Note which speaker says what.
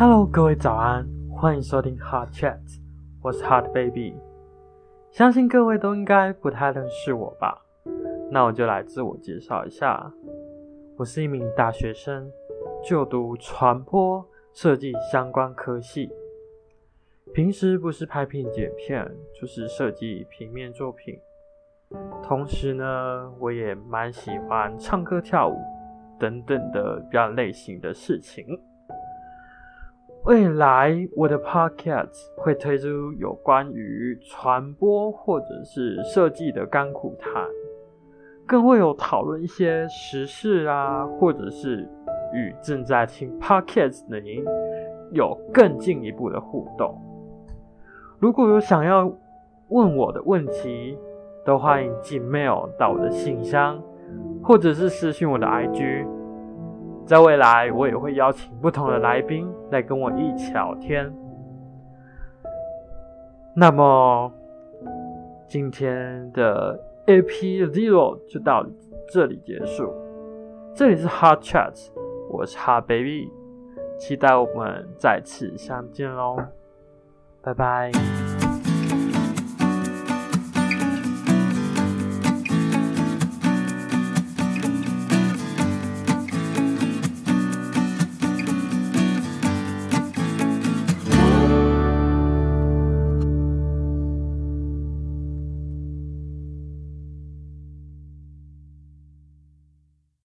Speaker 1: Hello，各位早安，欢迎收听 Hot Chat，我是 Hot Baby。相信各位都应该不太认识我吧？那我就来自我介绍一下，我是一名大学生，就读传播设计相关科系。平时不是拍片剪片，就是设计平面作品。同时呢，我也蛮喜欢唱歌跳舞等等的比较类型的事情。未来我的 podcast 会推出有关于传播或者是设计的甘苦谈，更会有讨论一些时事啊，或者是与正在听 podcast 的您有更进一步的互动。如果有想要问我的问题，都欢迎寄 mail 到我的信箱，或者是私信我的 IG。在未来，我也会邀请不同的来宾来跟我一起聊天。那么，今天的 AP Zero 就到这里结束。这里是 Hot Chat，我是 Hot Baby，期待我们再次相见喽。拜拜。